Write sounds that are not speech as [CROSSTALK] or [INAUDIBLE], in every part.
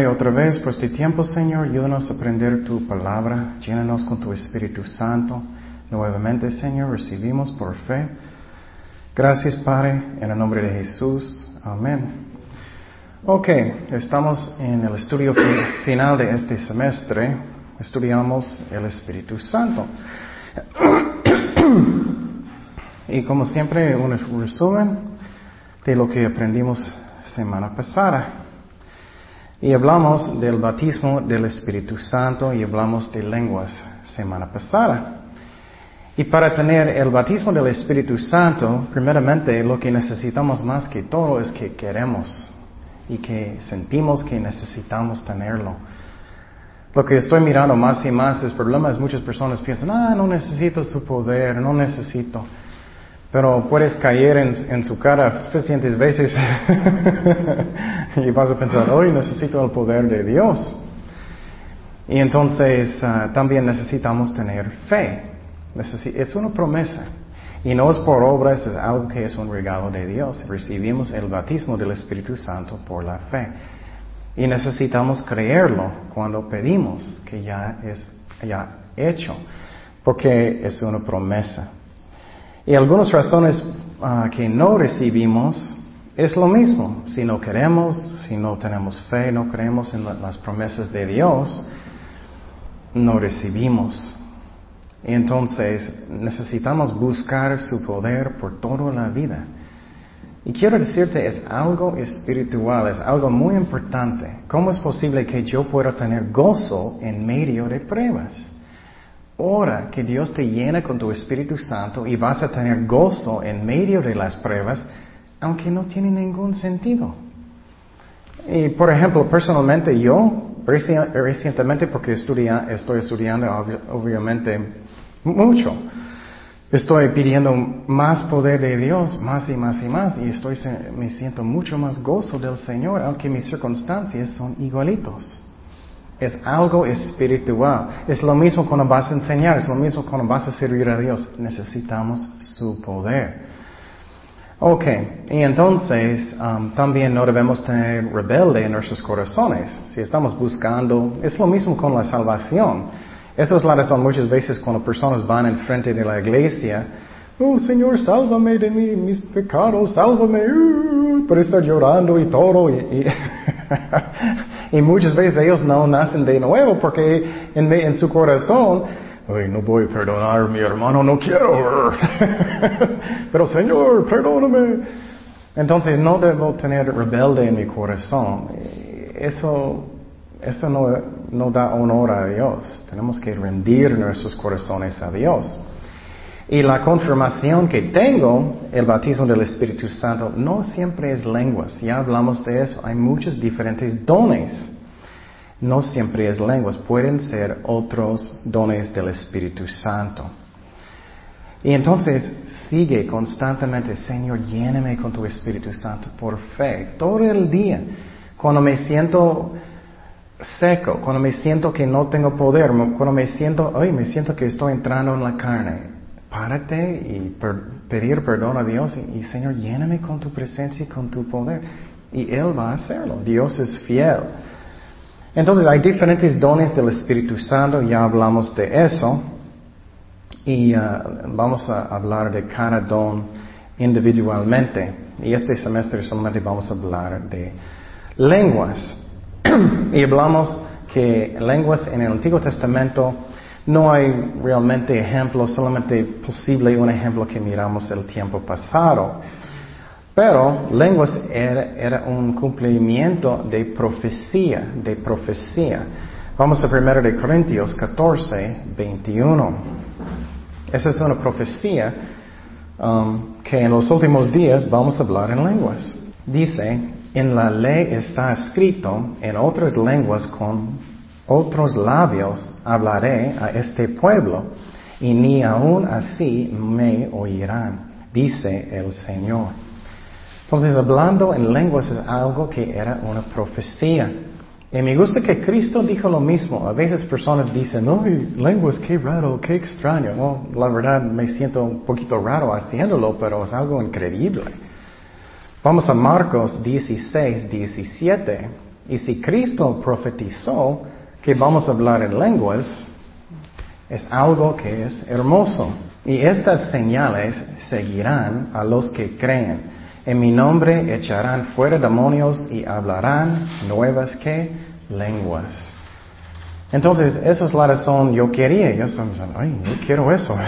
Padre, otra vez por este tiempo, Señor. Ayúdanos a aprender tu palabra. Llénanos con tu Espíritu Santo. Nuevamente, Señor, recibimos por fe. Gracias, Padre, en el nombre de Jesús. Amén. Ok, estamos en el estudio final de este semestre. Estudiamos el Espíritu Santo. y como siempre, un resumen de lo que aprendimos semana pasada. Y hablamos del bautismo del Espíritu Santo y hablamos de lenguas semana pasada. Y para tener el bautismo del Espíritu Santo, primeramente lo que necesitamos más que todo es que queremos y que sentimos que necesitamos tenerlo. Lo que estoy mirando más y más es problemas, muchas personas piensan, ah, no necesito su poder, no necesito. Pero puedes caer en, su cara suficientes veces [LAUGHS] y vas a pensar, hoy necesito el poder de Dios. Y entonces ah, también necesitamos tener fe. es una promesa. Y no es por obras, es algo que es un regalo de Dios. Recibimos el bautismo del Espíritu Santo por la fe. Y necesitamos creerlo cuando pedimos que ya es ya hecho, porque es una promesa. Y algunas razones ah, que no recibimos es lo mismo. Si no queremos, si no tenemos fe, no creemos en las promesas de Dios, no recibimos. Y entonces necesitamos buscar su poder por toda la vida. Y quiero decirte, es algo espiritual, es algo muy importante. ¿Cómo es posible que yo pueda tener gozo en medio de pruebas? Ora que Dios te llene con tu Espíritu Santo y vas a tener gozo en medio de las pruebas, aunque no tiene ningún sentido. Y por ejemplo, personalmente yo, recientemente, porque estoy estudiando obviamente mucho, estoy pidiendo más poder de Dios, más y más y más, y estoy, me siento mucho más gozo del Señor, aunque mis circunstancias son igualitos. Es algo espiritual. Es lo mismo cuando vas a enseñar, es lo mismo cuando vas a servir a Dios. Necesitamos su poder. Ok, y entonces um, también no debemos tener rebelde en nuestros corazones. Si estamos buscando, es lo mismo con la salvación. Esa es la razón muchas veces cuando personas van en frente de la iglesia, oh Señor, sálvame de mis pecados, sálvame, uh, por estar llorando y todo. [LAUGHS] muchas veces ellos no nacen de nuevo porque en, su corazón, no voy a perdonar mi hermano, no quiero. [LAUGHS] Pero Señor, perdóname. Entonces no debo tener rebelde en mi corazón. Eso, eso no, no da honor a Dios. Tenemos que rendir nuestros corazones a Dios. Y la confirmación que tengo, el bautismo del Espíritu Santo, no siempre es lenguas. Ya hablamos de eso. Hay muchos diferentes dones. No siempre es lenguas. Pueden ser otros dones del Espíritu Santo. Y entonces sigue constantemente, Señor, lléname con tu Espíritu Santo por fe, todo el día. Cuando me siento seco, cuando me siento que no tengo poder, cuando me siento, ay, me siento que estoy entrando en la carne, párate y pedir perdón a Dios y, Señor, lléname con tu presencia y con tu poder. Y Él va a hacerlo. Dios es fiel. Entonces hay diferentes dones del Espíritu Santo, ya hablamos de eso. Y uh, vamos a hablar de cada don individualmente. Y este semestre solamente vamos a hablar de lenguas. [CLEARS THROAT] y hablamos que lenguas en el Antiguo Testamento no hay realmente ejemplo, solamente posible un ejemplo que miramos el tiempo pasado. Pero lenguas era, un cumplimiento de profecía, de profecía. Vamos a 1 de Corintios 14, 21. Esa es una profecía um, que en los últimos días vamos a hablar en lenguas. Dice, en la ley está escrito en otras lenguas con otros labios hablaré a este pueblo, y ni aun así me oirán, dice el Señor. Entonces, hablando en lenguas es algo que era una profecía. Y me gusta que Cristo dijo lo mismo. A veces personas dicen, no, lenguas, qué raro, qué extraño. la verdad me siento un poquito raro haciéndolo, pero es algo increíble. Vamos a Marcos 16, 17. Y si Cristo profetizó que vamos a hablar en lenguas, es algo que es hermoso. Y estas señales seguirán a los que creen. En mi nombre echarán fuera demonios y hablarán nuevas que lenguas. Entonces, esa es la razón yo quería. Yo estaba pensando, ay, yo quiero eso.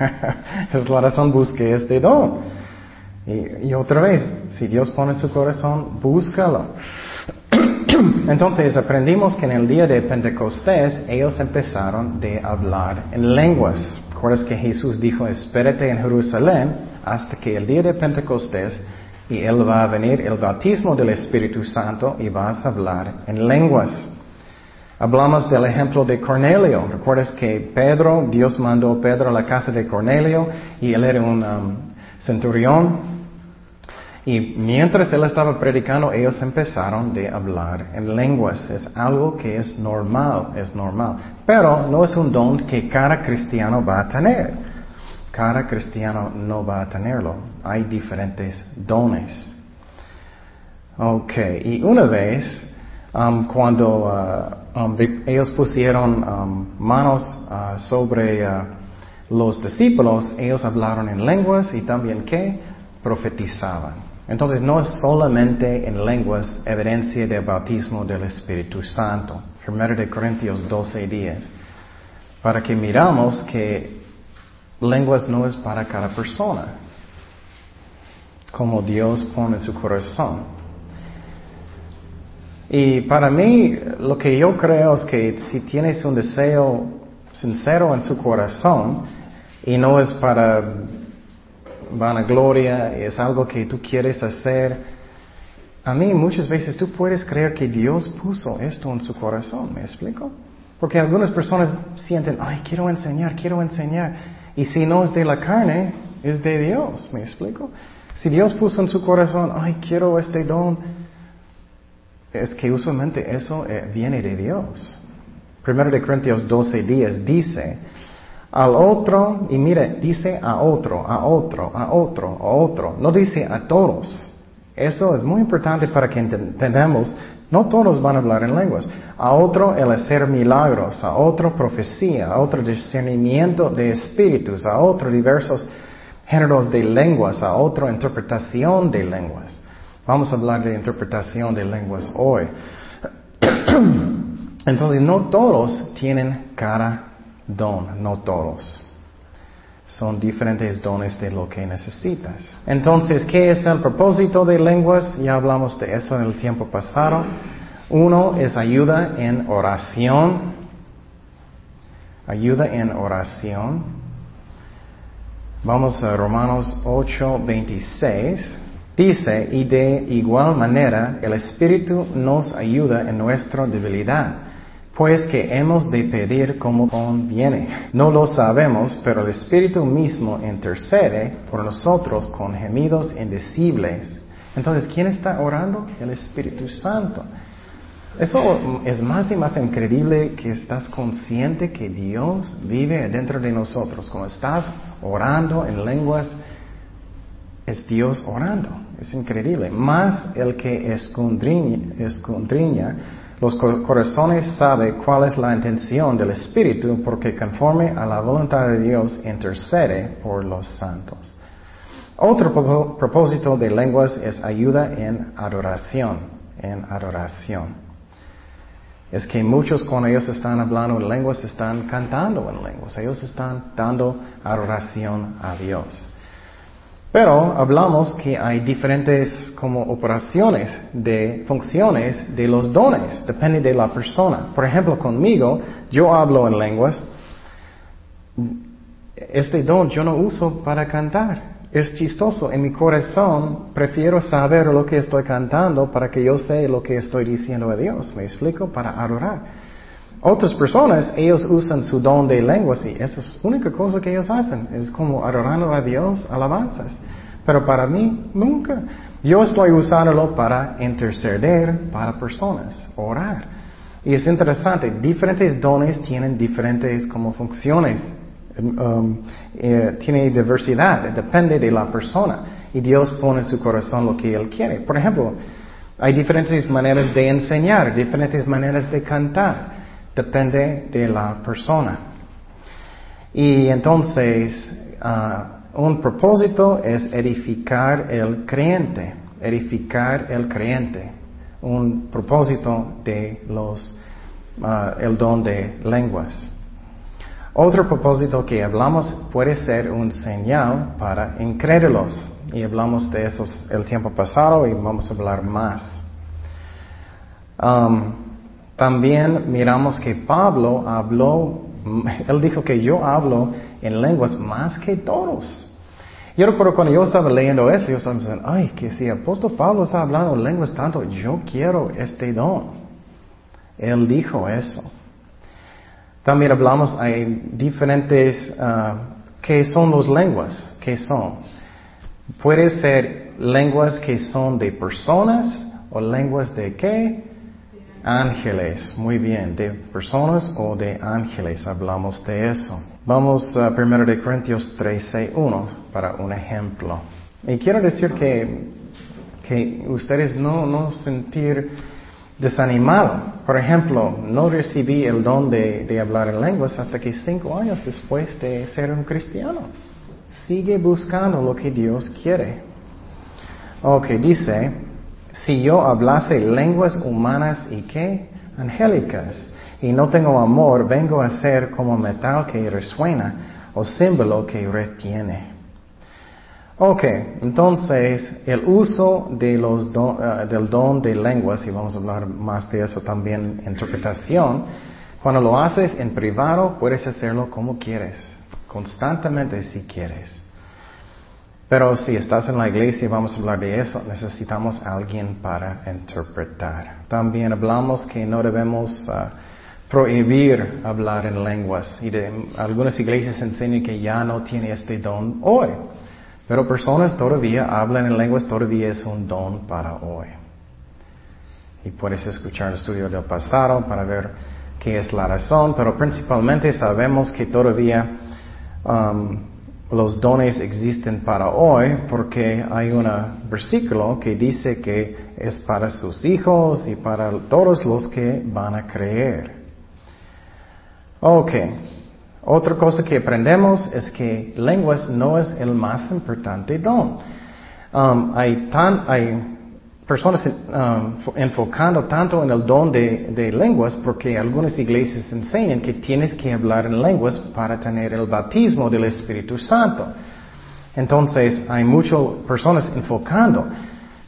[LAUGHS] es la razón busqué este don. Y, y, otra vez, si Dios pone en su corazón, búscalo. [CLEARS THROAT] Entonces aprendimos que en el día de Pentecostés ellos empezaron de hablar en lenguas. ¿Recuerdas que Jesús dijo, espérate en Jerusalén hasta que el día de Pentecostés y Él va a venir el bautismo del Espíritu Santo y vas a hablar en lenguas? Hablamos del ejemplo de Cornelio. ¿Recuerdas que Pedro, Dios mandó a Pedro a la casa de Cornelio y él era un um, centurión? Y mientras él estaba predicando, ellos empezaron de hablar en lenguas. Es algo que es normal, es normal. Pero no es un don que cada cristiano va a tener. Cada cristiano no va a tenerlo. Hay diferentes dones. Ok, y una vez, um, cuando uh, um, ellos pusieron um, manos uh, sobre uh, los discípulos, ellos hablaron en lenguas y también que profetizaban. Entonces no es solamente en lenguas evidencia del bautismo del Espíritu Santo. 1 de Corintios 12, 10. Para que miramos que lenguas no es para cada persona. Como Dios pone en su corazón. Y para mí, lo que yo creo es que si tienes un deseo sincero en su corazón, y no es para vanagloria, es algo que tú quieres hacer. A mí muchas veces tú puedes creer que Dios puso esto en su corazón, ¿me explico? Porque algunas personas sienten, ay, quiero enseñar, quiero enseñar. Y si no es de la carne, es de Dios, ¿me explico? Si Dios puso en su corazón, ay, quiero este don, es que usualmente eso eh, viene de Dios. Primero de Corintios 12 días dice, al otro, y mire, dice a otro, a otro, a otro, a otro, no dice a todos. Eso es muy importante para que entendamos, no todos van a hablar en lenguas. A otro el hacer milagros, a otro profecía, a otro discernimiento de espíritus, a otro diversos géneros de lenguas, a otro interpretación de lenguas. Vamos a hablar de interpretación de lenguas hoy. [CLEARS THROAT] Entonces, no todos tienen cara don, no todos. Son diferentes dones de lo que necesitas. Entonces, ¿qué es el propósito de lenguas? Ya hablamos de eso en el tiempo pasado. Uno es ayuda en oración. Ayuda en oración. Vamos a Romanos 8, 26. Dice, y de igual manera el Espíritu nos ayuda en nuestra debilidad pues que hemos de pedir como conviene. No lo sabemos, pero el Espíritu mismo intercede por nosotros con gemidos indecibles. Entonces, ¿quién está orando? El Espíritu Santo. Eso es más y más increíble que estás consciente que Dios vive dentro de nosotros. Cuando estás orando en lenguas, es Dios orando. Es increíble. Más el que escondriña los corazones sabe cuál es la intención del Espíritu porque conforme a la voluntad de Dios intercede por los santos. Otro propósito de lenguas es ayuda en adoración, en adoración. Es que muchos cuando ellos están hablando en lenguas están cantando en lenguas, ellos están dando adoración a Dios. Pero hablamos que hay diferentes como operaciones de funciones de los dones, depende de la persona. Por ejemplo, conmigo, yo hablo en lenguas. Este don yo no uso para cantar. Es chistoso. En mi corazón prefiero saber lo que estoy cantando para que yo sé lo que estoy diciendo a Dios. ¿Me explico? Para adorar. Otras personas, ellos usan su don de lenguas y eso es la única cosa que ellos hacen. Es como adorando a Dios, alabanzas. Pero para mí, nunca. Yo estoy usándolo para interceder para personas, orar. Y es interesante, diferentes dones tienen diferentes como funciones. Um, eh, tiene diversidad, depende de la persona. Y Dios pone en su corazón lo que Él quiere. Por ejemplo, Hay diferentes maneras de enseñar, diferentes maneras de cantar. Depende de la persona. Y entonces, ah, un propósito es edificar el creyente, edificar el creyente. Un propósito de los, ah, el don de lenguas. Otro propósito que hablamos puede ser un señal para incrédulos. Y hablamos de eso el tiempo pasado y vamos a hablar más. También miramos que Pablo habló, él dijo que yo hablo en lenguas más que todos. Yo recuerdo cuando yo estaba leyendo eso, yo estaba pensando, ay, que si apóstol Pablo está hablando en lenguas tanto, yo quiero este don. Él dijo eso. También hablamos, hay diferentes, uh, ¿qué son las lenguas? ¿Qué son? Puede ser lenguas que son de personas o lenguas de qué? Ángeles. Muy bien, de personas o de ángeles hablamos de eso. Vamos a 1 de Corintios 13, 1 para un ejemplo. Y quiero decir que, que ustedes no, no sentir desanimado. Por ejemplo, no recibí el don de, hablar en lenguas hasta que cinco años después de ser un cristiano. Sigue buscando lo que Dios quiere. Ok, dice, si yo hablase lenguas humanas y qué? Angélicas, y no tengo amor, vengo a ser como metal que resuena o símbolo que retiene. Ok, entonces el uso de los eh, del don de lenguas, y vamos a hablar más de eso también, interpretación, cuando lo haces en privado puedes hacerlo como quieres, constantemente si quieres. Pero si estás en la iglesia y vamos a hablar de eso, necesitamos a alguien para interpretar. También hablamos que no debemos ah, prohibir hablar en lenguas y de, algunas iglesias enseñan que ya no tiene este don hoy. Pero personas todavía hablan en lenguas, todavía es un don para hoy. Y puedes escuchar el estudio del pasado para ver qué es la razón, pero principalmente sabemos que todavía um, los dones existen para hoy porque hay un versículo que dice que es para sus hijos y para todos los que van a creer. Ok. Otra cosa que aprendemos es que lenguas no es el más importante don. Um, hay, tan, hay personas um, enfocando tanto en el don de, lenguas porque algunas iglesias enseñan que tienes que hablar en lenguas para tener el bautismo del Espíritu Santo. Entonces hay muchas personas enfocando.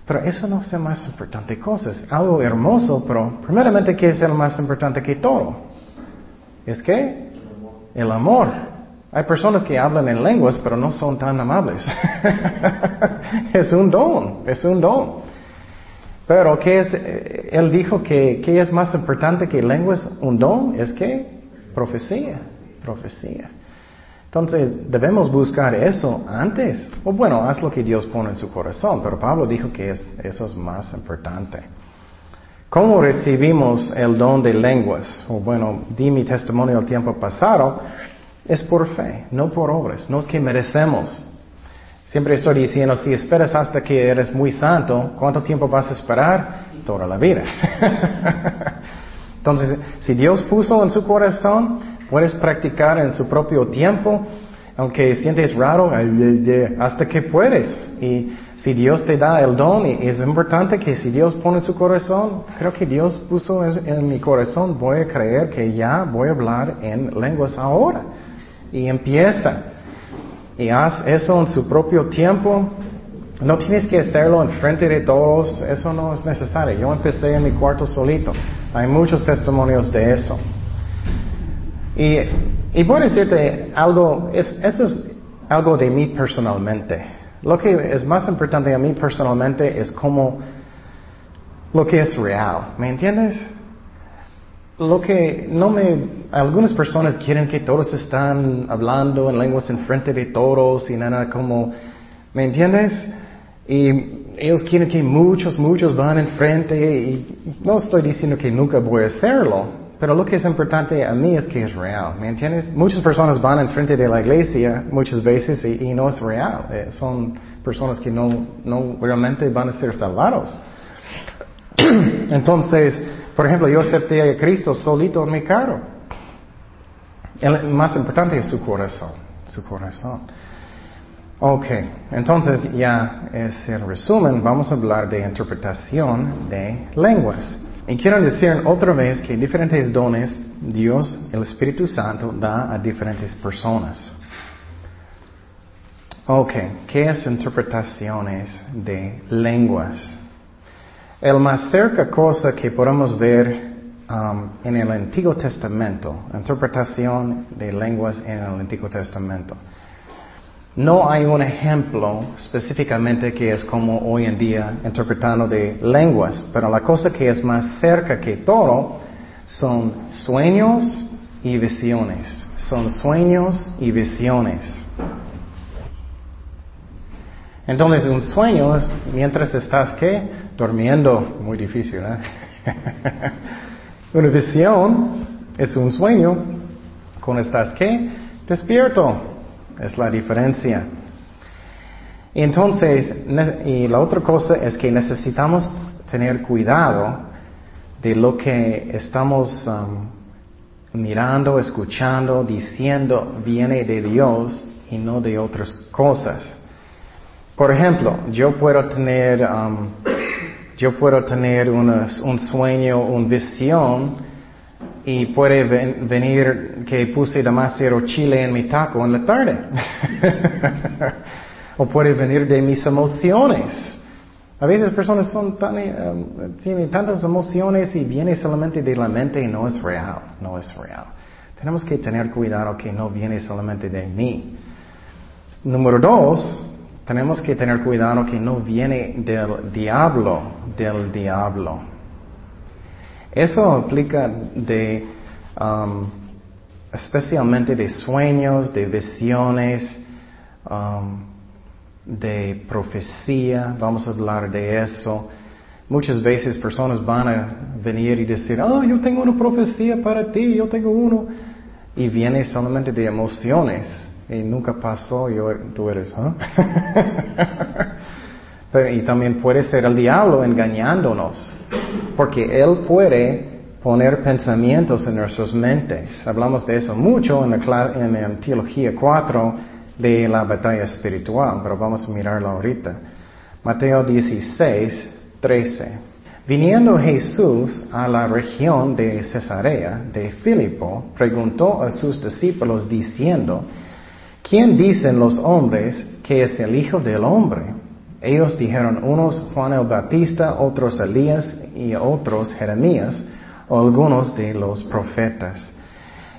Pero eso no es la más importante cosa. Es algo hermoso, pero primeramente, ¿qué es el más importante que todo? ¿Es que el amor. Hay personas que hablan en lenguas, pero no son tan amables. [LAUGHS] es un don, es un don. Pero ¿qué es? Él dijo que ¿qué es más importante que lenguas? Un don es que profecía, profecía. Entonces debemos buscar eso antes. O bueno, haz lo que Dios pone en su corazón, pero Pablo dijo que es, eso es más importante. ¿Cómo recibimos el don de lenguas? O bueno, di mi testimonio el tiempo pasado. Es por fe, no por obras. No es que merecemos. Siempre estoy diciendo, si esperas hasta que eres muy santo, ¿cuánto tiempo vas a esperar? Toda la vida. [LAUGHS] Entonces, si Dios puso en su corazón, puedes practicar en su propio tiempo, aunque sientes raro, hasta que puedes. Y si Dios te da el don, es importante que si Dios pone en su corazón, creo que Dios puso en, mi corazón, voy a creer que ya voy a hablar en lenguas ahora. Y empieza. Y haz eso en su propio tiempo. No tienes que hacerlo en frente de todos, eso no es necesario. Yo empecé en mi cuarto solito. Hay muchos testimonios de eso. Y, y voy decirte algo, eso es algo de mí personalmente. Lo que es más importante a mí personalmente es como lo que es real. ¿Me entiendes? Lo que no me... Algunas personas quieren que todos están hablando en lenguas en frente de todos y nada como... ¿Me entiendes? Y ellos quieren que muchos, muchos van enfrente y no estoy diciendo que nunca voy a hacerlo, pero lo que es importante a mí es que es real, ¿me entiendes? Muchas personas van enfrente de la iglesia muchas veces y, no es real. Eh, son personas que no, no realmente van a ser salvados. [CLEARS THROAT] Entonces, por ejemplo, yo acepté a Cristo solito en mi carro. El más importante es su corazón, su corazón. Ok, entonces ya es el resumen, vamos a hablar de interpretación de lenguas. Y quiero decir otra vez que diferentes dones Dios, el Espíritu Santo, da a diferentes personas. Ok, ¿qué es interpretaciones de lenguas? El más cerca cosa que podemos ver um, en el Antiguo Testamento, interpretación de lenguas en el Antiguo Testamento. No hay un ejemplo específicamente que es como hoy en día interpretando de lenguas, pero la cosa que es más cerca que todo son sueños y visiones. Son sueños y visiones. Entonces, un sueño es mientras estás, ¿qué? Durmiendo. Muy difícil, ¿eh? [LAUGHS] Una visión es un sueño cuando estás, ¿qué? Despierto. Es la diferencia. Entonces, y la otra cosa es que necesitamos tener cuidado de lo que estamos um, mirando, escuchando, diciendo, viene de Dios y no de otras cosas. Por ejemplo, yo puedo tener, um, yo puedo tener un sueño, una visión y puede venir que puse demasiado chile en mi taco en la tarde. [LAUGHS] o puede venir de mis emociones. A veces personas son tan, eh, tienen tantas emociones y viene solamente de la mente y no es real, no es real. Tenemos que tener cuidado que no viene solamente de mí. Número dos, tenemos que tener cuidado que no viene del diablo, del diablo. Eso aplica de, um, especialmente de sueños, de visiones, um, de profecía. Vamos a hablar de eso. Muchas veces personas van a venir y decir, oh, yo tengo una profecía para ti, yo tengo uno. Y viene solamente de emociones. Y nunca pasó, yo, tú eres, ¿ah? [LAUGHS] y también puede ser el diablo engañándonos, porque él puede poner pensamientos en nuestras mentes. Hablamos de eso mucho en la, en Teología 4 de la batalla espiritual, pero vamos a mirarlo ahorita. Mateo 16, 13. Viniendo Jesús a la región de Cesarea de Filipo, preguntó a sus discípulos diciendo, ¿quién dicen los hombres que es el Hijo del Hombre? Ellos dijeron unos Juan el Bautista, otros Elías y otros Jeremías o algunos de los profetas.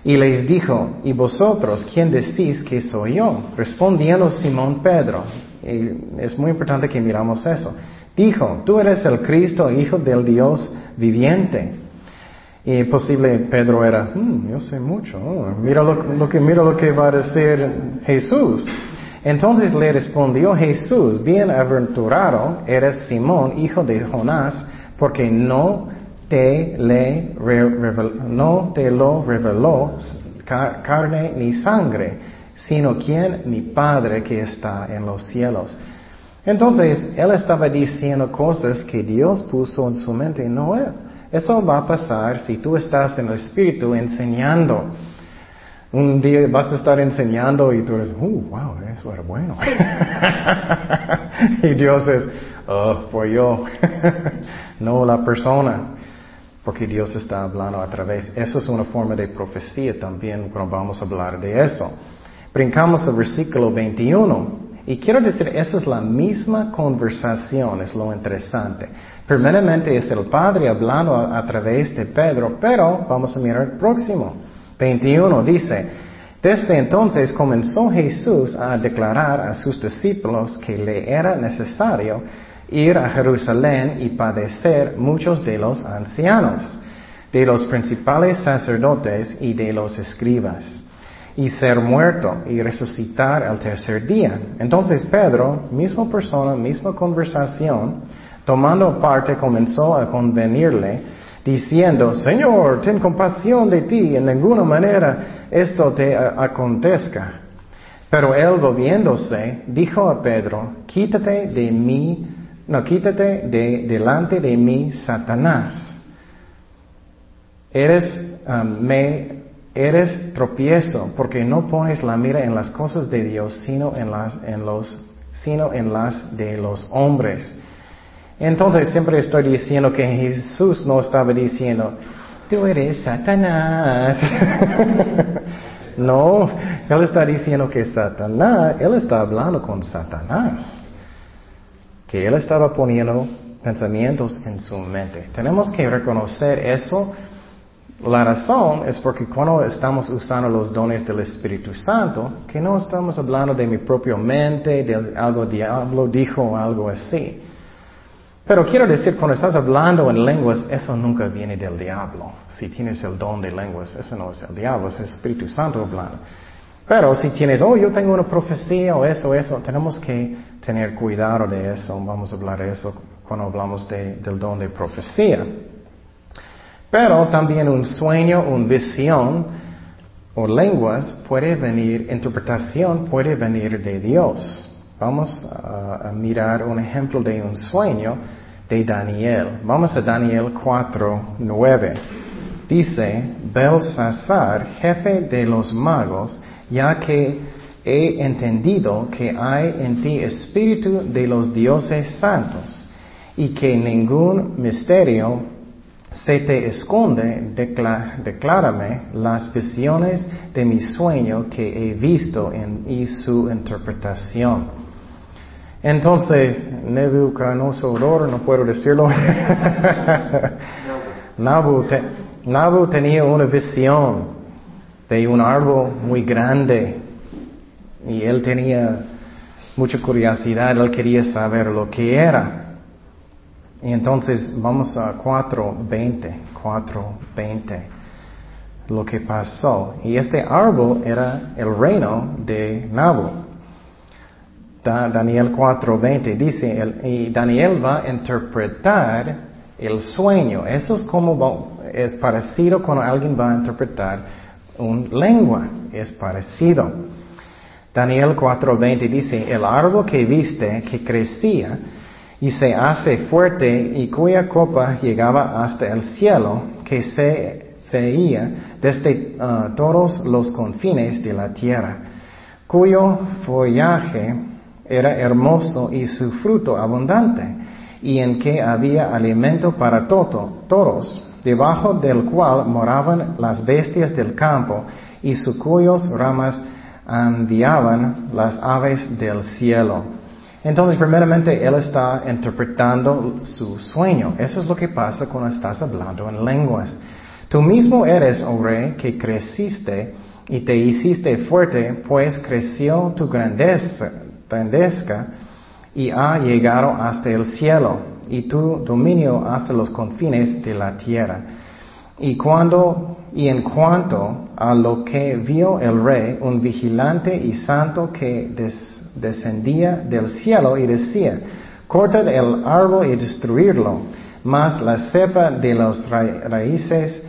Y les dijo, ¿y vosotros quién decís que soy yo? Respondiendo Simón Pedro, es muy importante que miramos eso, dijo, tú eres el Cristo, Hijo del Dios viviente. Y posible Pedro era, hmm, yo sé mucho, mira lo, que, mira lo que va a decir Jesús. Entonces le respondió Jesús, bienaventurado eres Simón, hijo de Jonás, porque no te, le no te lo reveló carne ni sangre, sino quien mi Padre que está en los cielos. Entonces, él estaba diciendo cosas que Dios puso en su mente, no él. Eso va a pasar si tú estás en el Espíritu enseñando. Un día vas a estar enseñando y tú eres, uh, wow, eso era bueno. [LAUGHS] y Dios es, oh, fue yo, [LAUGHS] no la persona. Porque Dios está hablando a través. Eso es una forma de profecía también cuando vamos a hablar de eso. Brincamos al versículo 21. Y quiero decir, esa es la misma conversación, es lo interesante. Primeramente es el Padre hablando a través de Pedro, pero vamos a mirar el próximo. 21 dice, desde entonces comenzó Jesús a declarar a sus discípulos que le era necesario ir a Jerusalén y padecer muchos de los ancianos, de los principales sacerdotes y de los escribas, y ser muerto y resucitar al tercer día. Entonces Pedro, misma persona, misma conversación, tomando parte comenzó a convenirle diciendo, Señor, ten compasión de ti, en ninguna manera esto te acontezca. Pero él volviéndose, dijo a Pedro, quítate de mí, no, quítate de delante de mí, Satanás. Eres, um, me, eres tropiezo porque no pones la mira en las cosas de Dios, sino en las, en los, sino en las de los hombres. Entonces siempre estoy diciendo que Jesús no estaba diciendo, tú eres Satanás. [LAUGHS] no, Él está diciendo que Satanás, Él está hablando con Satanás. Que Él estaba poniendo pensamientos en su mente. Tenemos que reconocer eso. La razón es porque cuando estamos usando los dones del Espíritu Santo, que no estamos hablando de mi propia mente, de algo diablo dijo algo así. Pero quiero decir, cuando estás hablando en lenguas, eso nunca viene del diablo. Si tienes el don de lenguas, eso no es el diablo, es el Espíritu Santo hablando. Pero si tienes, oh, yo tengo una profecía o eso, eso, tenemos que tener cuidado de eso. Vamos a hablar de eso cuando hablamos del don de profecía. Pero también un sueño, una visión o lenguas puede venir, interpretación puede venir de Dios. Vamos a, a mirar un ejemplo de un sueño de Daniel. Vamos a Daniel 4, 9. Dice, Belsasar, jefe de los magos, ya que he entendido que hay en ti espíritu de los dioses santos y que ningún misterio se te esconde, declárame las visiones de mi sueño que he visto en, y su interpretación. Entonces, Nebuchadnezzar, no puedo decirlo. [LAUGHS] Nabu, tenía una visión de un árbol muy grande y él tenía mucha curiosidad, él quería saber lo que era. Y entonces vamos a 4.20, 4.20, lo que pasó. Y este árbol era el reino de Nabu. Daniel 4:20 dice, y Daniel va a interpretar el sueño. Eso es como, es parecido cuando alguien va a interpretar una lengua, es parecido. Daniel 4:20 dice, el árbol que viste, que crecía y se hace fuerte y cuya copa llegaba hasta el cielo, que se veía desde uh, todos los confines de la tierra, cuyo follaje era hermoso y su fruto abundante, y en que había alimento para todo, todos, debajo del cual moraban las bestias del campo, y su cuyos ramas andiaban las aves del cielo. Entonces, primeramente, él está interpretando su sueño. Eso es lo que pasa cuando estás hablando en lenguas. Tú mismo eres, oh rey, que creciste y te hiciste fuerte, pues creció tu grandeza, y ha llegado hasta el cielo y tu dominio hasta los confines de la tierra. Y cuando y en cuanto a lo que vio el rey, un vigilante y santo que descendía del cielo y decía, cortad el árbol y destruirlo, mas la cepa de las raíces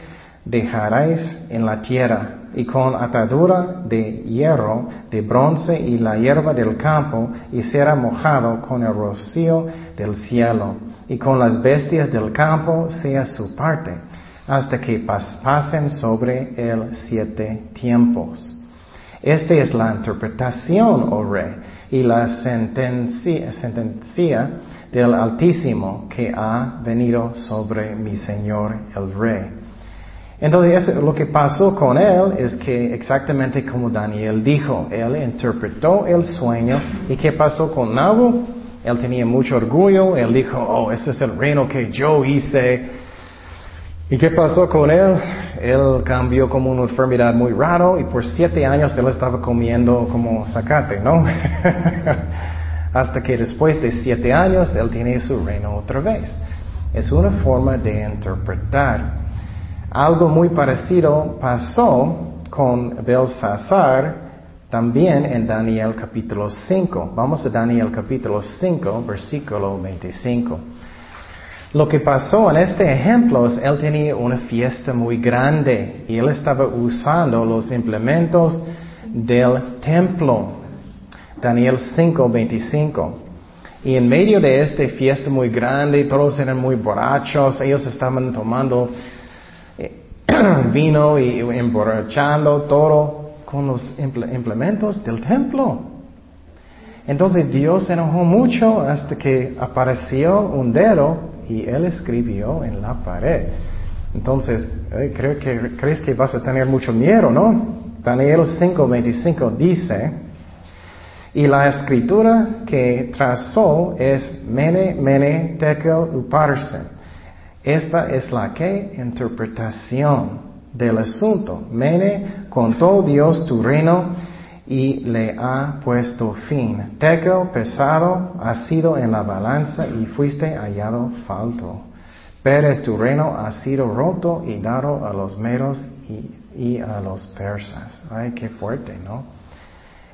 dejaréis en la tierra y con atadura de hierro, de bronce y la hierba del campo, y será mojado con el rocío del cielo, y con las bestias del campo sea su parte, hasta que pasen sobre él siete tiempos. Esta es la interpretación, oh rey, y la sentencia, sentencia del Altísimo que ha venido sobre mi Señor el Rey. Entonces lo que pasó con él es que exactamente como Daniel dijo, él interpretó el sueño y qué pasó con Nabu? Él tenía mucho orgullo, él dijo, oh, ese es el reino que yo hice. ¿Y qué pasó con él? Él cambió como una enfermedad muy raro y por siete años él estaba comiendo como zacate, ¿no? [LAUGHS] Hasta que después de siete años él tiene su reino otra vez. Es una forma de interpretar algo muy parecido pasó con Belsasar también en Daniel capítulo 5. Vamos a Daniel capítulo 5, versículo 25. Lo que pasó en este ejemplo es él tenía una fiesta muy grande y él estaba usando los implementos del templo. Daniel 5, 25. Y en medio de esta fiesta muy grande, todos eran muy borrachos, ellos estaban tomando [CLEARS THROAT] vino y emborrachando todo con los implementos del templo. Entonces Dios se enojó mucho hasta que apareció un dedo y él escribió en la pared. Entonces, eh, creo que, crees que vas a tener mucho miedo, ¿no? Daniel 5:25 dice, y la escritura que trazó es Mene, Mene, Tekel, Uparsen. Esta es la que interpretación del asunto. Mene contó Dios tu reino y le ha puesto fin. Tekel, pesado, ha sido en la balanza y fuiste hallado falto. Pérez, tu reino ha sido roto y dado a los meros y, y a los persas. Ay, qué fuerte, ¿no?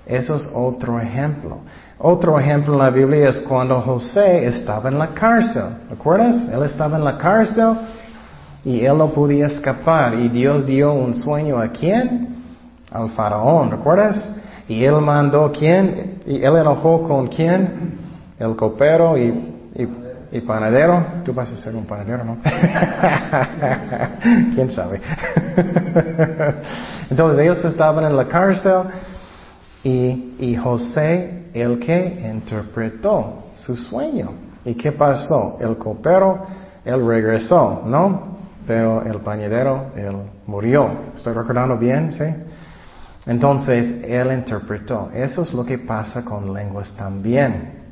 Eso es otro ejemplo. Otro ejemplo en la Biblia es cuando José estaba en la cárcel. ¿Recuerdas? Él estaba en la cárcel y él no podía escapar. Y Dios dio un sueño a quién? Al faraón. ¿Recuerdas? Y él mandó quién? Y él enojó con quién? El copero y, y, panadero. Tú vas a ser un panadero, ¿no? [LAUGHS] ¿Quién sabe? [LAUGHS] Entonces ellos estaban en la cárcel y, José, el que interpretó su sueño. ¿Y qué pasó? El copero, él regresó, ¿no? Pero el pañedero, él murió. ¿Estoy recordando bien? ¿Sí? Entonces, él interpretó. Eso es lo que pasa con lenguas también.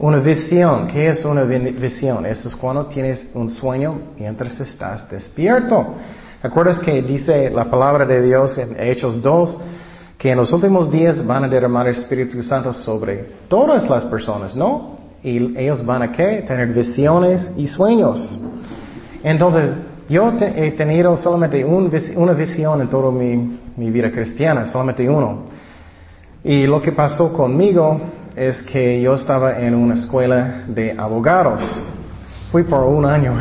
Una visión. ¿Qué es una visión? Eso es cuando tienes un sueño mientras estás despierto. ¿Recuerdas que dice la palabra de Dios en Hechos 2? Que en los últimos días van a derramar el Espíritu Santo sobre todas las personas, ¿no? Y ellos van a ¿qué? tener visiones y sueños. Entonces, yo he tenido solamente una visión en toda mi, vida cristiana, solamente uno. Y lo que pasó conmigo es que yo estaba en una escuela de abogados. Fui por un año.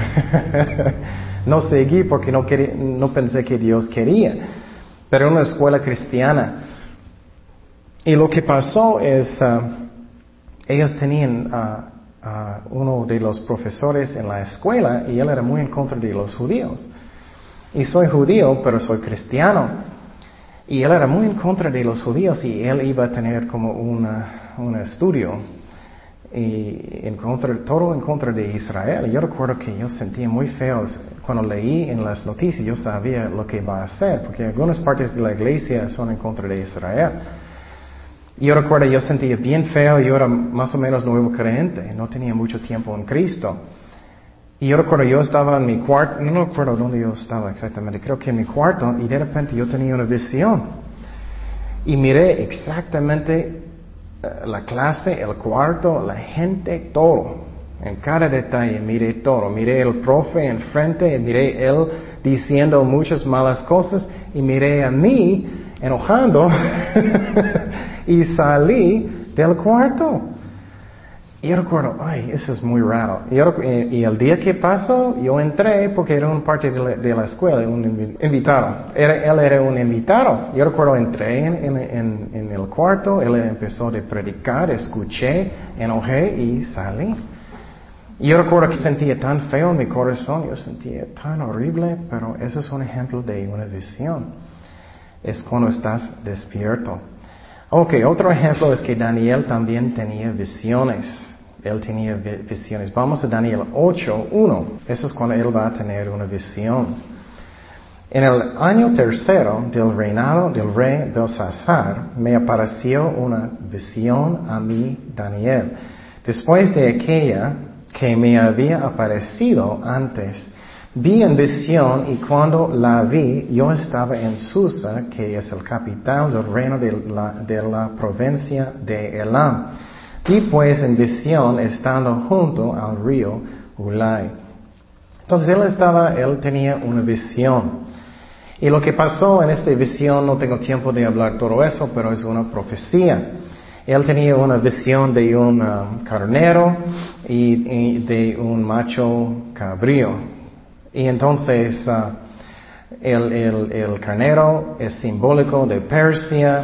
[LAUGHS] no seguí porque no pensé que Dios quería pero una escuela cristiana. Y lo que pasó es, uh, ellos tenían uh, uh, uno de los profesores en la escuela y él era muy en contra de los judíos. Y soy judío, pero soy cristiano. Y él era muy en contra de los judíos y él iba a tener como un estudio y en contra, todo en contra de Israel. Yo recuerdo que yo sentía muy feo cuando leí en las noticias, yo sabía lo que iba a hacer, porque algunas partes de la iglesia son en contra de Israel. Yo recuerdo, yo sentía bien feo, yo era más o menos nuevo creyente, no tenía mucho tiempo en Cristo. Y yo recuerdo, yo estaba en mi cuarto, no recuerdo dónde yo estaba exactamente, creo que en mi cuarto, y de repente yo tenía una visión. Y miré exactamente la clase, el cuarto, la gente, todo. En cada detalle miré todo. Miré el profe enfrente, miré él diciendo muchas malas cosas y miré a mí enojando [LAUGHS] y salí del cuarto. Y yo recuerdo, ay, eso es muy raro. Y, el día que pasó, yo entré porque era un parte de la, escuela, un invitado. él era un invitado. Yo recuerdo, entré en, el cuarto, él empezó a predicar, escuché, enojé y salí. Y yo recuerdo que sentía tan feo en mi corazón, yo sentía tan horrible, pero ese es un ejemplo de una visión. Es cuando estás despierto. Ok, otro ejemplo es que Daniel también tenía visiones él tenía visiones. Vamos a Daniel 8, 1. Eso es cuando él va a tener una visión. En el año tercero del reinado del rey Belsasar me apareció una visión a mí, Daniel. Después de aquella que me había aparecido antes, vi en visión y cuando la vi, yo estaba en Susa, que es el capital del reino de la, de la provincia de Elam y pues en visión estando junto al río Ulai. Entonces él estaba, él tenía una visión. Y lo que pasó en esta visión, no tengo tiempo de hablar todo eso, pero es una profecía. Él tenía una visión de un um, carnero y, de un macho cabrío. Y entonces uh, el, el carnero es simbólico de Persia,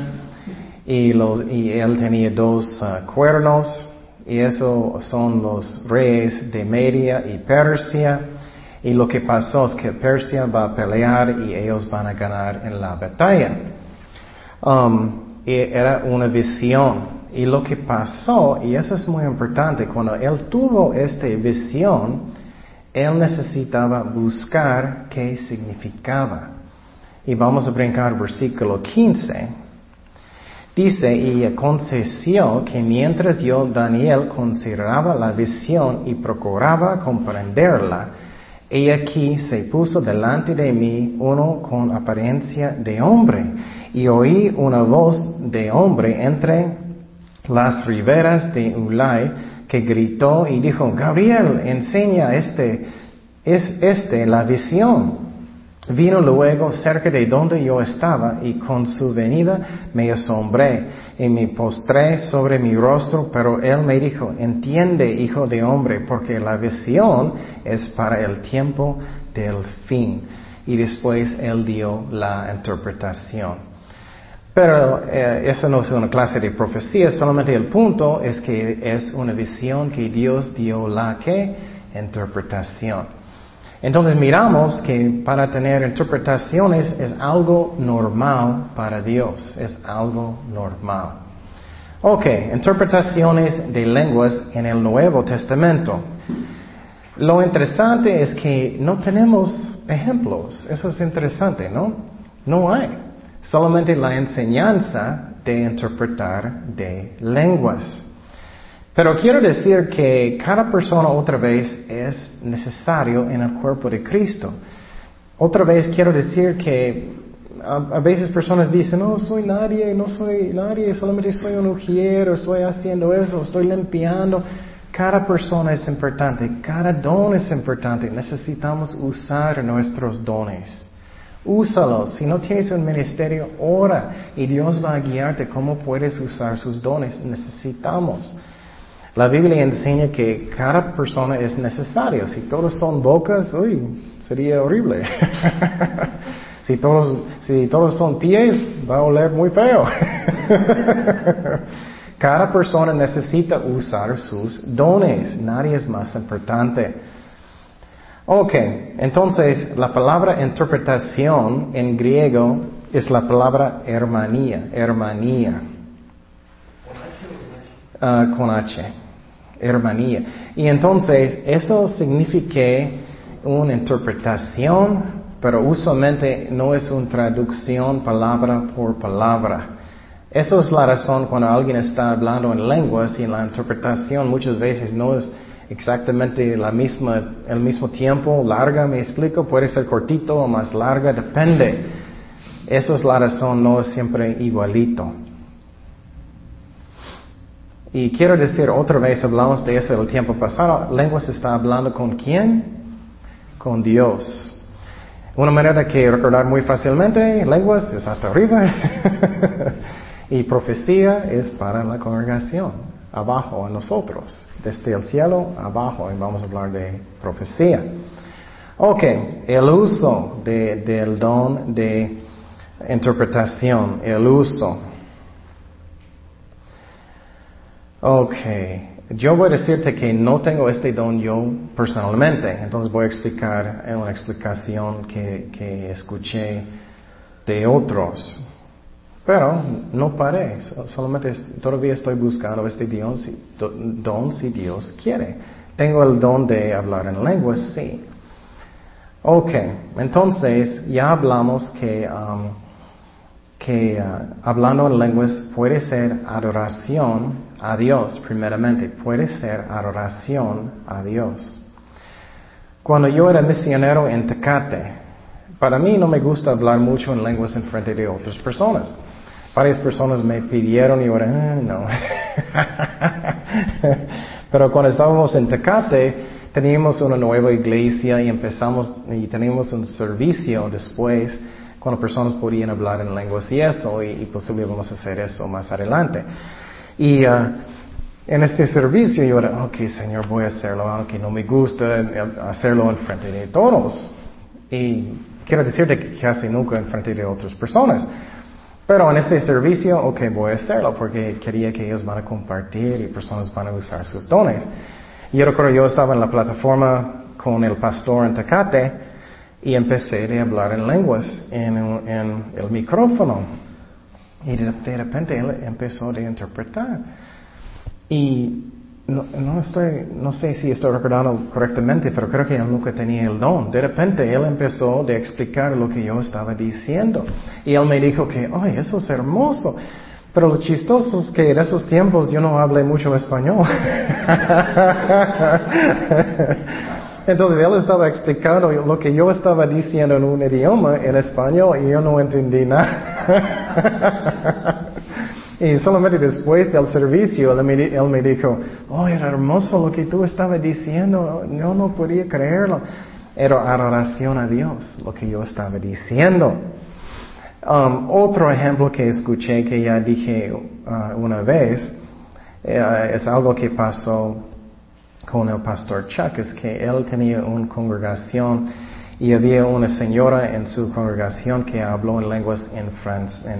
y, él tenía dos uh, cuernos Y eso son los reyes de Media y Persia. Y lo que pasó es que Persia va a pelear y ellos van a ganar en la batalla. Um, era una visión. Y lo que pasó, y eso es muy importante, cuando él tuvo esta visión, él necesitaba buscar qué significaba. Y vamos a brincar versículo 15. Dice, y aconteció que mientras yo, Daniel, consideraba la visión y procuraba comprenderla, y aquí se puso delante de mí uno con apariencia de hombre, y oí una voz de hombre entre las riberas de Ulai, que gritó y dijo, Gabriel, enseña este, es este la visión. Vino luego cerca de donde yo estaba y con su venida me asombré y me postré sobre mi rostro, pero él me dijo, entiende, hijo de hombre, porque la visión es para el tiempo del fin. Y después él dio la interpretación. Pero eh, eso no es una clase de profecía, solamente el punto es que es una visión que Dios dio la que interpretación. Entonces miramos que para tener interpretaciones es algo normal para Dios, es algo normal. Ok, interpretaciones de lenguas en el Nuevo Testamento. Lo interesante es que no tenemos ejemplos, eso es interesante, ¿no? No hay, solamente la enseñanza de interpretar de lenguas. Pero quiero decir que cada persona otra vez es necesario en el cuerpo de Cristo. Otra vez quiero decir que a, veces personas dicen, no soy nadie, no soy nadie, solamente soy un ujiero, estoy haciendo eso, estoy limpiando. Cada persona es importante, cada don es importante. Necesitamos usar nuestros dones. Úsalos. Si no tienes un ministerio, ora y Dios va a guiarte cómo puedes usar sus dones. Necesitamos. La Biblia enseña que cada persona es necesario. Si todos son bocas, uy, sería horrible. [LAUGHS] si, todos, si todos son pies, va a oler muy feo. [LAUGHS] cada persona necesita usar sus dones. Nadie es más importante. Ok, entonces la palabra interpretación en griego es la palabra hermanía, hermanía. Uh, con H hermanía. Y entonces eso significa una interpretación, pero usualmente no es una traducción palabra por palabra. Eso es la razón cuando alguien está hablando en lenguas y la interpretación muchas veces no es exactamente la misma, el mismo tiempo, larga, me explico, puede ser cortito o más larga, depende. Eso es la razón, no es siempre igualito. Y quiero decir, otra vez hablamos de eso el tiempo pasado, lenguas está hablando con quién? Con Dios. Una manera que recordar muy fácilmente, lenguas es hasta arriba [LAUGHS] y profecía es para la congregación, abajo a nosotros, desde el cielo abajo, y vamos a hablar de profecía. Ok, el uso del don de interpretación, el uso. Ok, yo voy a decirte que no tengo este don yo personalmente, entonces voy a explicar una explicación que, escuché de otros. Pero no paré, solamente todavía estoy buscando este don si, don si Dios quiere. Tengo el don de hablar en lenguas, sí. Ok, entonces ya hablamos que um, que ah, hablando en lenguas puede ser adoración a Dios, primeramente, puede ser adoración a Dios. Cuando yo era misionero en Tecate, para mí no me gusta hablar mucho en lenguas en frente de otras personas. Varias personas me pidieron y era, ah, no. [LAUGHS] Pero cuando estábamos en Tecate, teníamos una nueva iglesia y empezamos y teníamos un servicio después cuando personas podían hablar en lenguas y eso, y, posiblemente vamos a hacer eso más adelante. Y uh, en este servicio yo era, ok Señor, voy a hacerlo, aunque no me gusta hacerlo en frente de todos. Y quiero decirte que casi nunca en frente de otras personas. Pero en este servicio, ok, voy a hacerlo porque quería que ellos van a compartir y personas van a usar sus dones. Y yo recuerdo, yo estaba en la plataforma con el pastor en Tecate y empecé a hablar en lenguas en, el micrófono. Y de, repente él empezó a interpretar. Y no, no, estoy, no sé si estoy recordando correctamente, pero creo que él nunca tenía el don. De repente él empezó a explicar lo que yo estaba diciendo. Y él me dijo que, ay, eso es hermoso. Pero lo chistoso es que en esos tiempos yo no hablé mucho español. [LAUGHS] Entonces él estaba explicando lo que yo estaba diciendo en un idioma, en español, y yo no entendí nada. [LAUGHS] Y solamente después del servicio, él me, dijo, oh, era hermoso lo que tú estabas diciendo, yo no podía creerlo. Era adoración a Dios, lo que yo estaba diciendo. Um, otro ejemplo que escuché, que ya dije uh, una vez, eh, es algo que pasó con el pastor Chuck, es que él tenía una congregación y había una señora en su congregación que habló en lenguas en,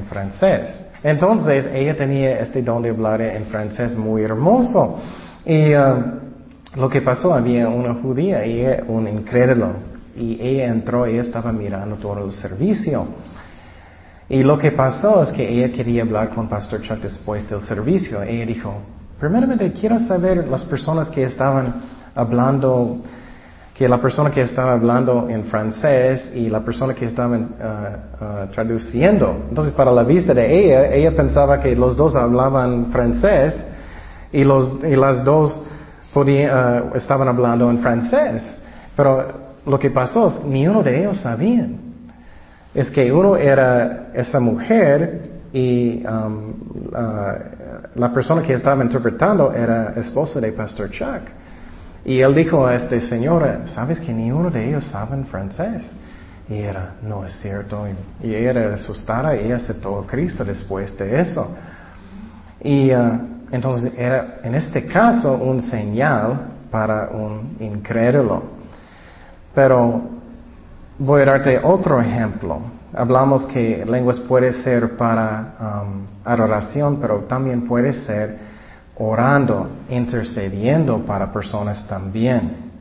francés. Entonces ella tenía este don de hablar en francés muy hermoso. Y um, lo que pasó, había una judía y un incrédulo. Y ella entró, ella estaba mirando todo el servicio. Y lo que pasó es que ella quería hablar con Pastor Chuck después del servicio. Ella dijo, primeramente quiero saber las personas que estaban hablando que la persona que estaba hablando en francés y la persona que estaba uh, uh, traduciendo. Entonces, para la vista de ella, ella pensaba que los dos hablaban francés y, los, y las dos uh, estaban hablando en francés. Pero lo que pasó es ni uno de ellos sabían. Es que uno era esa mujer y um, la persona que estaba interpretando era esposa de Pastor Chuck. Y él dijo a esta señora, ¿sabes que ni uno de ellos saben francés? Y era, no es cierto. Y, ella era asustada y aceptó a Cristo después de eso. Y uh, entonces era, en este caso, un señal para un incrédulo. Pero voy a darte otro ejemplo. Hablamos que lenguas puede ser para um, adoración, pero también puede ser orando, intercediendo para personas también.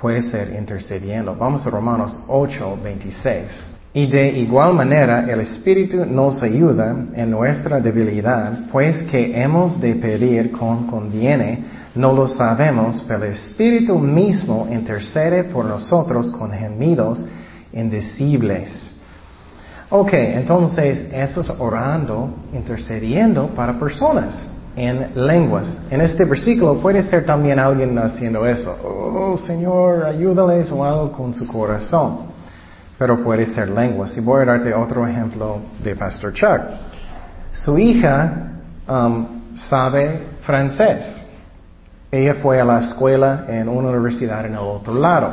Puede ser intercediendo. Vamos a Romanos 8, 26. Y de igual manera el Espíritu nos ayuda en nuestra debilidad, pues que hemos de pedir con conviene, no lo sabemos, pero el Espíritu mismo intercede por nosotros con gemidos indecibles. Ok, entonces eso es orando, intercediendo para personas en lenguas. En este versículo puede ser también alguien haciendo eso. Oh, Señor, ayúdales o algo con su corazón. Pero puede ser lenguas. Y voy a darte otro ejemplo de Pastor Chuck. Su hija um, sabe francés. Ella fue a la escuela en una universidad en el otro lado.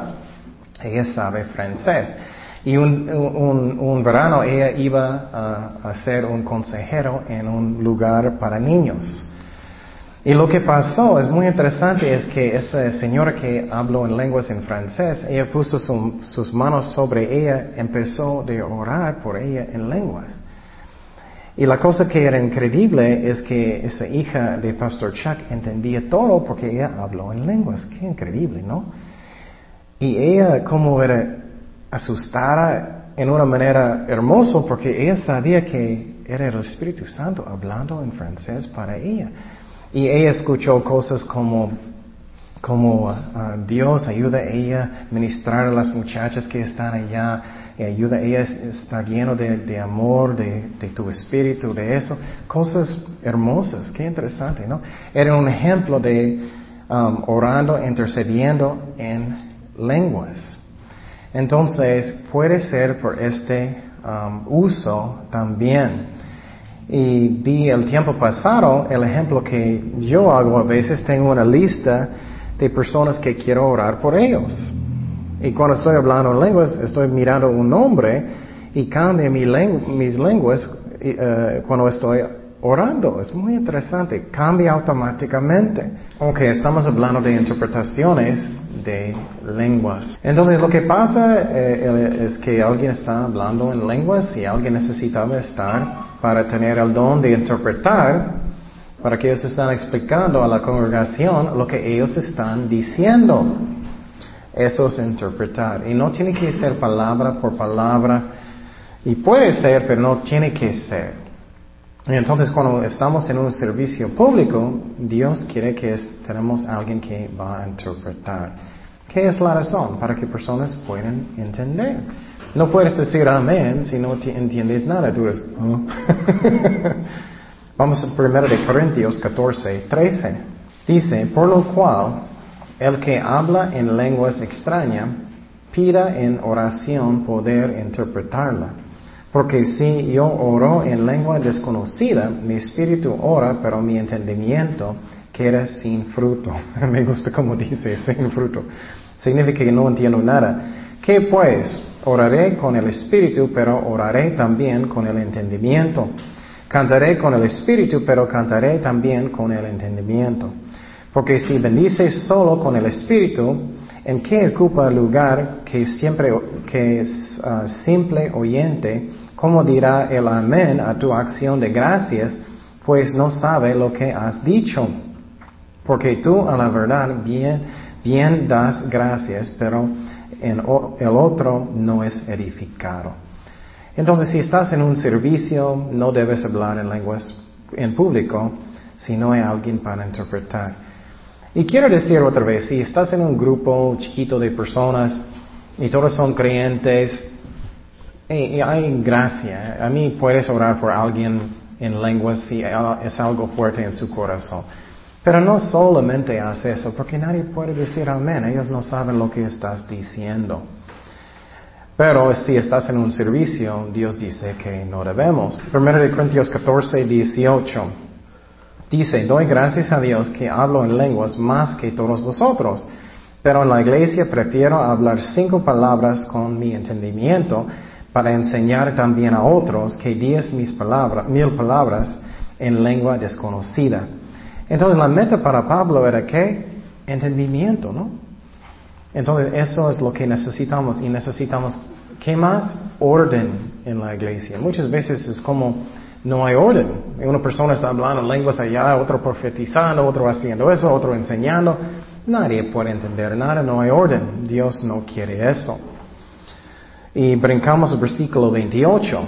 Ella sabe francés. Y un, un, un verano ella iba a, a ser un consejero en un lugar para niños. Y lo que pasó es muy interesante, es que esa señora que habló en lenguas en francés, ella puso sus manos sobre ella, empezó a orar por ella en lenguas. Y la cosa que era increíble es que esa hija de Pastor Chuck entendía todo porque ella habló en lenguas. Qué increíble, ¿no? Y ella como era asustada en una manera hermosa porque ella sabía que era el Espíritu Santo hablando en francés para ella. Y ella escuchó cosas como, como uh, Dios ayuda a ella a ministrar a las muchachas que están allá, y ayuda a ella a estar lleno de, amor, de, tu espíritu, de eso. Cosas hermosas, qué interesante, ¿no? Era un ejemplo de um, orando, intercediendo en lenguas. Entonces, puede ser por este um, uso también. Y vi el tiempo pasado, el ejemplo que yo hago a veces, tengo una lista de personas que quiero orar por ellos. Y cuando estoy hablando en lenguas, estoy mirando un nombre y cambia mi mis lenguas uh, cuando estoy orando. Es muy interesante, cambia automáticamente. Ok, estamos hablando de interpretaciones de lenguas. Entonces lo que pasa eh, es que alguien está hablando en lenguas y alguien necesitaba estar para tener el don de interpretar, para que ellos están explicando a la congregación lo que ellos están diciendo. Eso es interpretar. Y no tiene que ser palabra por palabra. Y puede ser, pero no tiene que ser. Entonces cuando estamos en un servicio público, Dios quiere que tenemos alguien que va a interpretar. ¿Qué es la razón? Para que personas puedan entender. No puedes decir amén si no entiendes nada. Tú oh". [LAUGHS] Vamos a 1 de Corintios 14, 13. Dice, por lo cual, el que habla en lenguas extrañas, pida en oración poder interpretarla. Porque si yo oro en lengua desconocida, mi espíritu ora, pero mi entendimiento queda sin fruto. [LAUGHS] Me gusta como dice, sin fruto. Significa que no entiendo nada. ¿Qué pues? Oraré con el espíritu, pero oraré también con el entendimiento. Cantaré con el espíritu, pero cantaré también con el entendimiento. Porque si bendices solo con el espíritu, ¿en qué ocupa el lugar que siempre que es ah, simple oyente? ¿Cómo dirá el amén a tu acción de gracias? Pues no sabe lo que has dicho. Porque tú a la verdad bien, bien das gracias, pero en el otro no es edificado. Entonces, si estás en un servicio, no debes hablar en lenguas en público si no hay alguien para interpretar. Y quiero decir otra vez, si estás en un grupo chiquito de personas y todos son creyentes, y hay gracia. A mí puedes orar por alguien en lenguas si es algo fuerte en su corazón. Pero no solamente haz eso, porque nadie puede decir amén. Ellos no saben lo que estás diciendo. Pero si estás en un servicio, Dios dice que no debemos. 1 Corintios 14, 18. Dice, doy gracias a Dios que hablo en lenguas más que todos vosotros. Pero en la iglesia prefiero hablar cinco palabras con mi entendimiento para enseñar también a otros que diez mis palabras, mil palabras en lengua desconocida. Entonces la meta para Pablo era que entendimiento, ¿no? Entonces eso es lo que necesitamos y necesitamos, ¿qué más? Orden en la iglesia. Muchas veces es como no hay orden. Una persona está hablando lenguas allá, otro profetizando, otro haciendo eso, otro enseñando. Nadie puede entender nada, no hay orden. Dios no quiere eso. Y brincamos al versículo 28.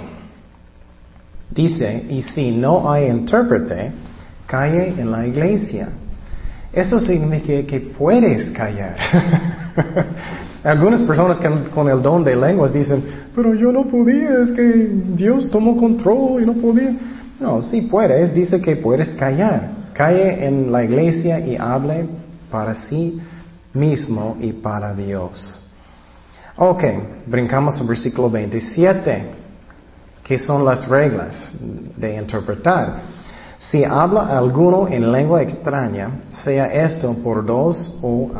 Dice, y si no hay intérprete, calle en la iglesia. Eso significa que puedes callar. [LAUGHS] Algunas personas con el don de lenguas dicen, pero yo no podía, es que Dios tomó control y no podía. No, sí puedes, dice que puedes callar. Calle en la iglesia y hable para sí mismo y para Dios. Ok, brincamos al versículo 27, que son las reglas de interpretar. Si habla alguno en lengua extraña, sea esto por dos o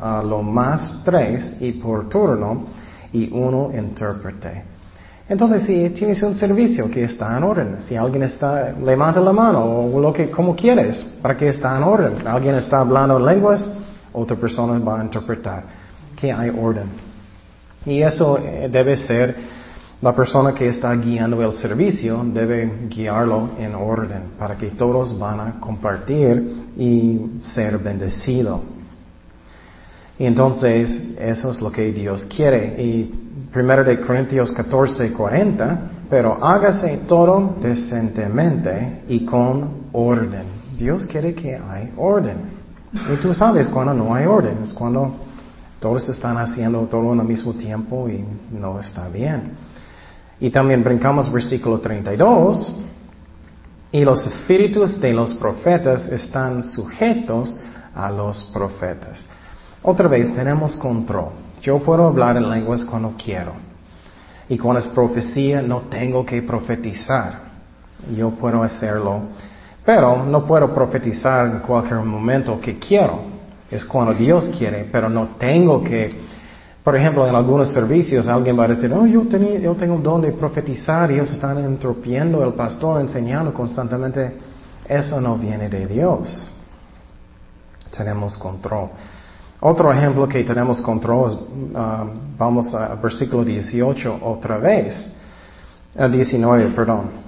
a, lo más tres y por turno y uno intérprete. Entonces, si tienes un servicio que está en orden, si alguien está, levanta la mano o lo que, como quieres, para que está en orden. Alguien está hablando en lenguas, otra persona va a interpretar. Que hay orden. Y eso eh, debe ser la persona que está guiando el servicio debe guiarlo en orden para que todos van a compartir y ser bendecido. Y entonces eso es lo que Dios quiere. Y primero de Corintios 14, 40, pero hágase todo decentemente y con orden. Dios quiere que hay orden. Y tú sabes cuando no hay orden, es cuando todos están haciendo todo al mismo tiempo y no está bien. Y también brincamos versículo 32. Y los espíritus de los profetas están sujetos a los profetas. Otra vez tenemos control. Yo puedo hablar en lenguas cuando quiero. Y cuando es profecía no tengo que profetizar. Yo puedo hacerlo. Pero no puedo profetizar en cualquier momento que quiero. Es cuando Dios quiere, pero no tengo que por ejemplo, en algunos servicios alguien va a decir, oh, yo, tenía, yo tengo un don de profetizar y ellos están entropiendo el pastor, enseñando constantemente. Eso no viene de Dios. Tenemos control. Otro ejemplo que tenemos control es, uh, vamos al versículo 18 otra vez. 19, uh, perdón.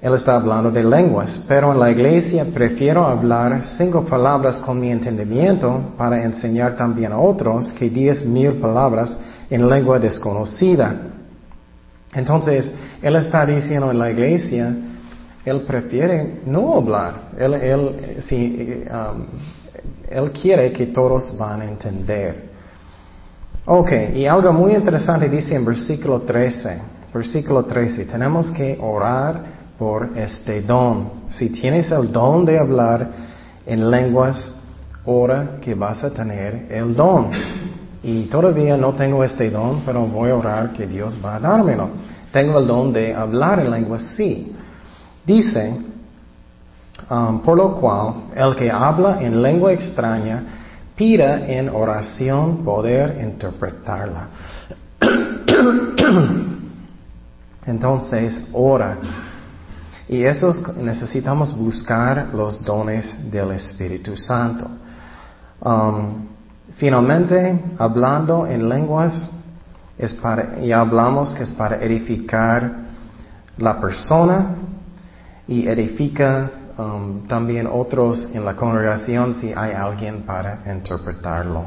Él está hablando de lenguas, pero en la iglesia prefiero hablar cinco palabras con mi entendimiento para enseñar también a otros que diez mil palabras en lengua desconocida. Entonces, Él está diciendo en la iglesia, Él prefiere no hablar. Él, él, um, él quiere que todos van a entender. Ok, y algo muy interesante dice en versículo 13. Versículo 13, tenemos que orar por este don. Si tienes el don de hablar en lenguas, ora que vas a tener el don. Y todavía no tengo este don, pero voy a orar que Dios va a dármelo. Tengo el don de hablar en lenguas, sí. Dice, um, por lo cual, el que habla en lengua extraña, pida en oración poder interpretarla. [COUGHS] Entonces, ora y esos necesitamos buscar los dones del Espíritu Santo. Um, finalmente, hablando en lenguas, ya hablamos que es para edificar la persona y edifica um, también otros en la congregación si hay alguien para interpretarlo.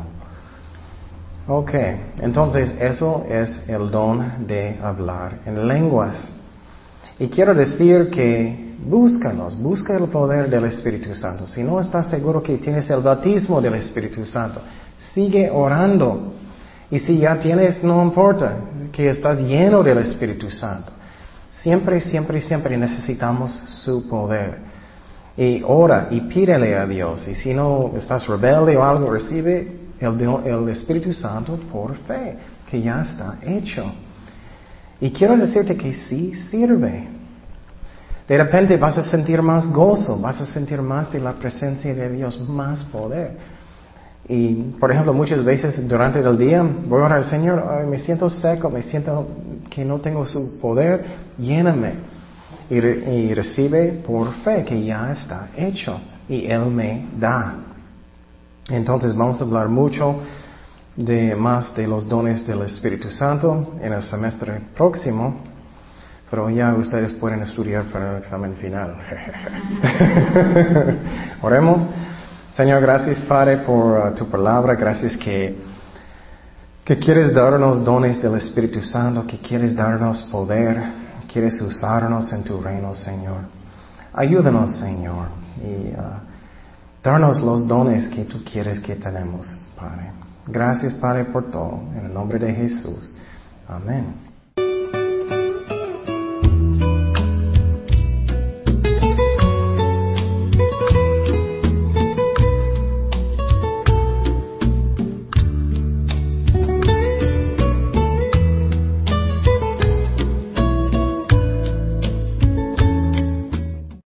Ok, entonces eso es el don de hablar en lenguas. Y quiero decir que búscanos, busca el poder del Espíritu Santo. Si no estás seguro que tienes el bautismo del Espíritu Santo, sigue orando. Y si ya tienes, no importa, que estás lleno del Espíritu Santo. Siempre, siempre, siempre necesitamos su poder. Y ora y pídele a Dios. Y si no estás rebelde o algo, recibe el, el Espíritu Santo por fe, que ya está hecho. Y quiero decirte que sí sirve. De repente vas a sentir más gozo, vas a sentir más de la presencia de Dios, más poder. Y, por ejemplo, muchas veces durante el día voy a orar, Señor, me siento seco, me siento que no tengo su poder, lléname. Y, y recibe por fe que ya está hecho. Y Él me da. Entonces vamos a hablar mucho de más de los dones del Espíritu Santo en el semestre próximo, pero ya ustedes pueden estudiar para el examen final. [LAUGHS] Oremos. Señor, gracias Padre por uh, tu palabra, gracias que, que quieres darnos dones del Espíritu Santo, que quieres darnos poder, quieres usarnos en tu reino, Señor. Ayúdanos, Señor, y uh, darnos los dones que tú quieres que tenemos, Padre. Gracias, Padre, por todo. En el nombre de Jesús. Amén.